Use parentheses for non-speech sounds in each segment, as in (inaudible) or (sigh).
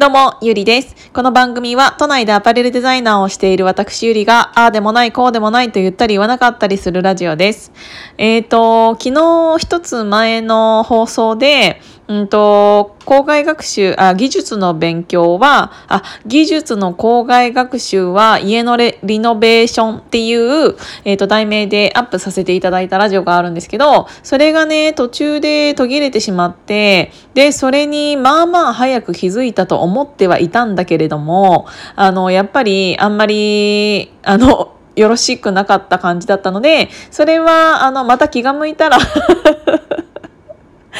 どうも、ゆりです。この番組は都内でアパレルデザイナーをしている私ゆりが、ああでもない、こうでもないと言ったり言わなかったりするラジオです。えっ、ー、と、昨日一つ前の放送で、うんと、校外学習、あ、技術の勉強は、あ、技術の校外学習は家のリノベーションっていう、えっ、ー、と、題名でアップさせていただいたラジオがあるんですけど、それがね、途中で途切れてしまって、で、それにまあまあ早く気づいたと思ってはいたんだけれども、あの、やっぱりあんまり、あの、よろしくなかった感じだったので、それは、あの、また気が向いたら (laughs)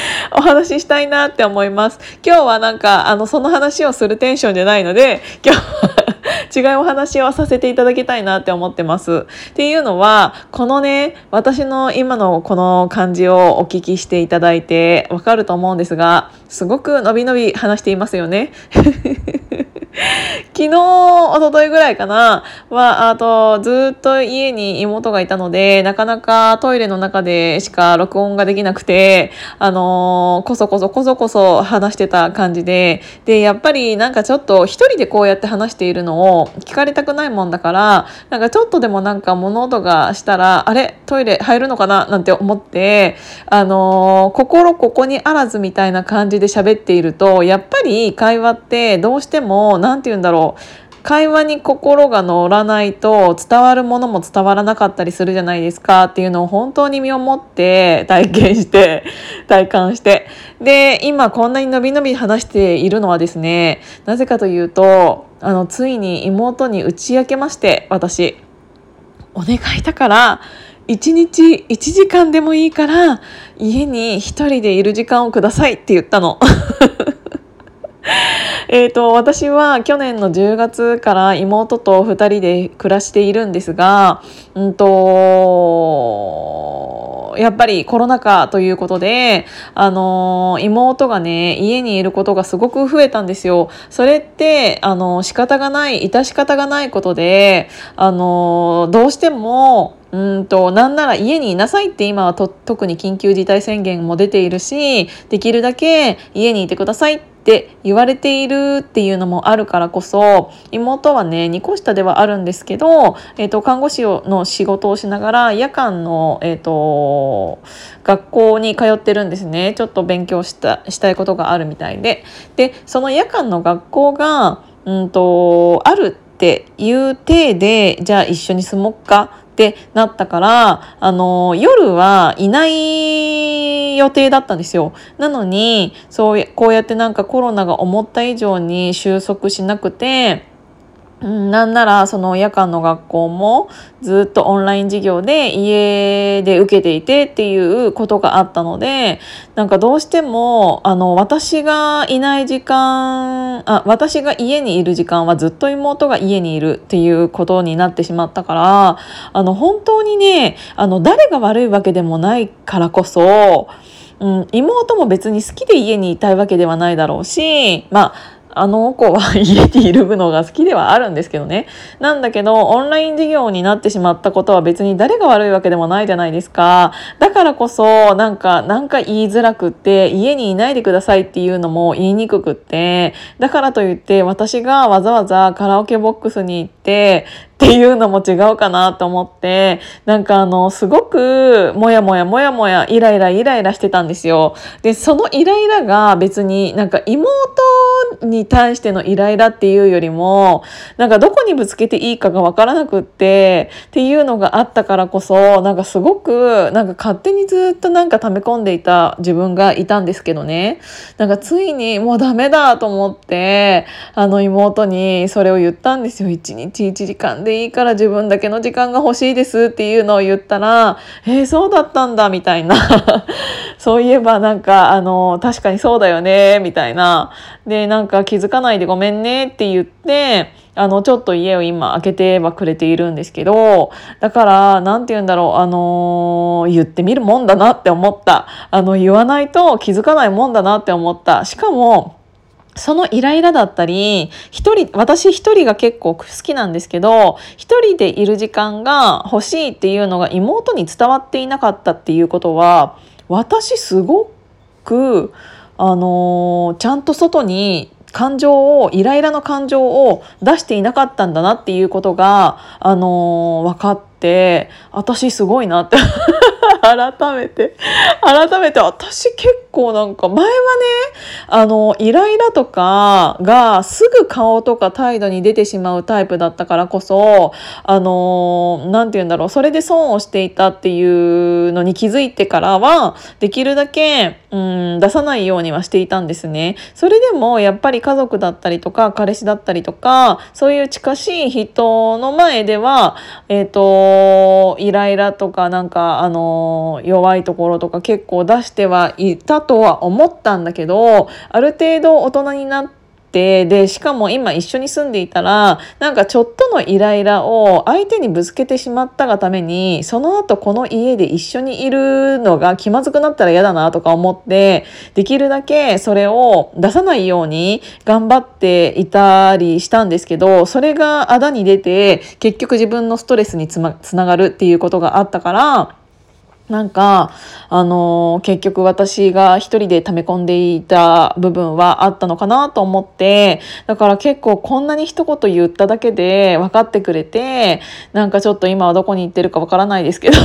(laughs) お話ししたいなって思います。今日はなんか、あの、その話をするテンションじゃないので、今日は (laughs) 違うお話をさせていただきたいなって思ってます。っていうのは、このね、私の今のこの感じをお聞きしていただいてわかると思うんですが、すごくのびのび話していますよね。(laughs) 昨日、おとといぐらいかな、は、あと、ずっと家に妹がいたので、なかなかトイレの中でしか録音ができなくて、あのー、こそこそこそこそ話してた感じで、で、やっぱりなんかちょっと一人でこうやって話しているのを聞かれたくないもんだから、なんかちょっとでもなんか物音がしたら、あれ？トイレ入るのかな？なんて思って、あのー、心ここにあらずみたいな感じで喋っていると、やっぱり会話ってどうしても、何て言うんだろう。会話に心が乗らないと伝わるものも伝わらなかったりするじゃないですかっていうのを本当に身をもって体験して (laughs) 体感して。で今こんなにのびのび話しているのはですねなぜかというとあのついに妹に打ち明けまして私。お願いだから1日1時間でもいいから家に1人でいる時間をくださいって言ったの。(laughs) えっと、私は去年の10月から妹と2人で暮らしているんですが、うんと、やっぱりコロナ禍ということで、あの、妹がね、家にいることがすごく増えたんですよ。それって、あの、仕方がない、致し方がないことで、あの、どうしても、うんとなんなら家にいなさいって今は特に緊急事態宣言も出ているしできるだけ家にいてくださいっって言われているっていうのもあるからこそ妹はね2個下ではあるんですけど、えーと、看護師の仕事をしながら夜間の、えーと、学校に通ってるんですねちょっと勉強したしたいことがあるみたいで。でその夜間の学校が、うんとあるっていう体でじゃあ一緒に住もっかってなったから、あの、夜はいない予定だったんですよ。なのに、そう、こうやってなんかコロナが思った以上に収束しなくて、なんならその夜間の学校もずっとオンライン授業で家で受けていてっていうことがあったのでなんかどうしてもあの私がいない時間あ私が家にいる時間はずっと妹が家にいるっていうことになってしまったからあの本当にねあの誰が悪いわけでもないからこそ、うん、妹も別に好きで家にいたいわけではないだろうしまああの子は家にいるのが好きではあるんですけどね。なんだけど、オンライン授業になってしまったことは別に誰が悪いわけでもないじゃないですか。だからこそ、なんか、なんか言いづらくって、家にいないでくださいっていうのも言いにくくって、だからといって私がわざわざカラオケボックスに行って、っていうのも違うかなと思って、なんかあの、すごく、もやもやもやもや、イライライライラしてたんですよ。で、そのイライラが別になんか妹に対してのイライラっていうよりも、なんかどこにぶつけていいかがわからなくって、っていうのがあったからこそ、なんかすごく、なんか勝手にずっとなんか溜め込んでいた自分がいたんですけどね。なんかついにもうダメだと思って、あの妹にそれを言ったんですよ。1日1時間ででいいから自分だけの時間が欲しいですっていうのを言ったら、えー、そうだったんだみたいな。(laughs) そういえばなんかあの確かにそうだよねみたいな。でなんか気づかないでごめんねって言ってあのちょっと家を今開けてはくれているんですけどだから何て言うんだろうあの言ってみるもんだなって思った。あの言わないと気づかないもんだなって思った。しかもそのイライラだったり、一人、私一人が結構好きなんですけど、一人でいる時間が欲しいっていうのが妹に伝わっていなかったっていうことは、私すごく、あのー、ちゃんと外に感情をイライラの感情を出していなかったんだなっていうことが、あのー、分かって私すごいなって (laughs) 改めて改めて私結構なんか前はねあのイライラとかがすぐ顔とか態度に出てしまうタイプだったからこそあの何て言うんだろうそれで損をしていたっていうのに気づいてからはできるだけうん出さないようにはしていたんですね。それでもやっぱり家族だったりとか彼氏だったりとかそういう近しい人の前ではえっ、ー、とイライラとかなんかあの弱いところとか結構出してはいたとは思ったんだけどある程度大人になってっでしかも今一緒に住んでいたらなんかちょっとのイライラを相手にぶつけてしまったがためにその後この家で一緒にいるのが気まずくなったら嫌だなとか思ってできるだけそれを出さないように頑張っていたりしたんですけどそれがあだに出て結局自分のストレスにつ,、ま、つながるっていうことがあったからなんか、あのー、結局私が一人で溜め込んでいた部分はあったのかなと思って、だから結構こんなに一言言っただけで分かってくれて、なんかちょっと今はどこに行ってるかわからないですけど。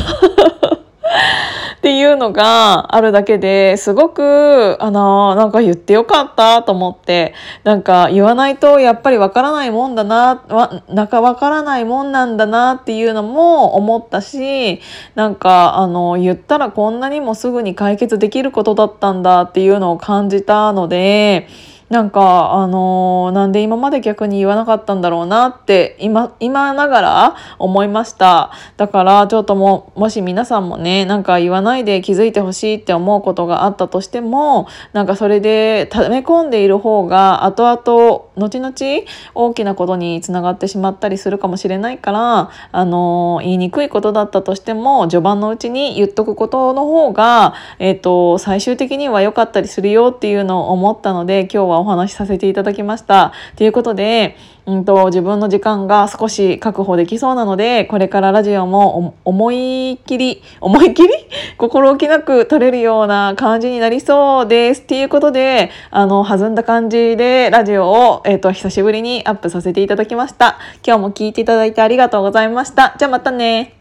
っていうのがあるだけですごく、あの、なんか言ってよかったと思って、なんか言わないとやっぱりわからないもんだな、わ、なんかわからないもんなんだなっていうのも思ったし、なんかあの、言ったらこんなにもすぐに解決できることだったんだっていうのを感じたので、なんかあのー、なんで今まで逆に言わなかったんだろうなって今今ながら (laughs) 思いました。だからちょっとももし皆さんもねなんか言わないで気づいてほしいって思うことがあったとしてもなんかそれで溜め込んでいる方が後々後々大きなことにつながってしまったりするかもしれないからあのー、言いにくいことだったとしても序盤のうちに言っとくことの方が、えーと最終的には良かったりするよっていうのを思ったので今日はお話しさせていただきました。ということで、うんと、自分の時間が少し確保できそうなので、これからラジオも思い切り、思い切り？(laughs) 心置きなく撮れるような感じになりそうです。っていうことで、あの、弾んだ感じでラジオを、えっ、ー、と、久しぶりにアップさせていただきました。今日も聞いていただいてありがとうございました。じゃあまたね。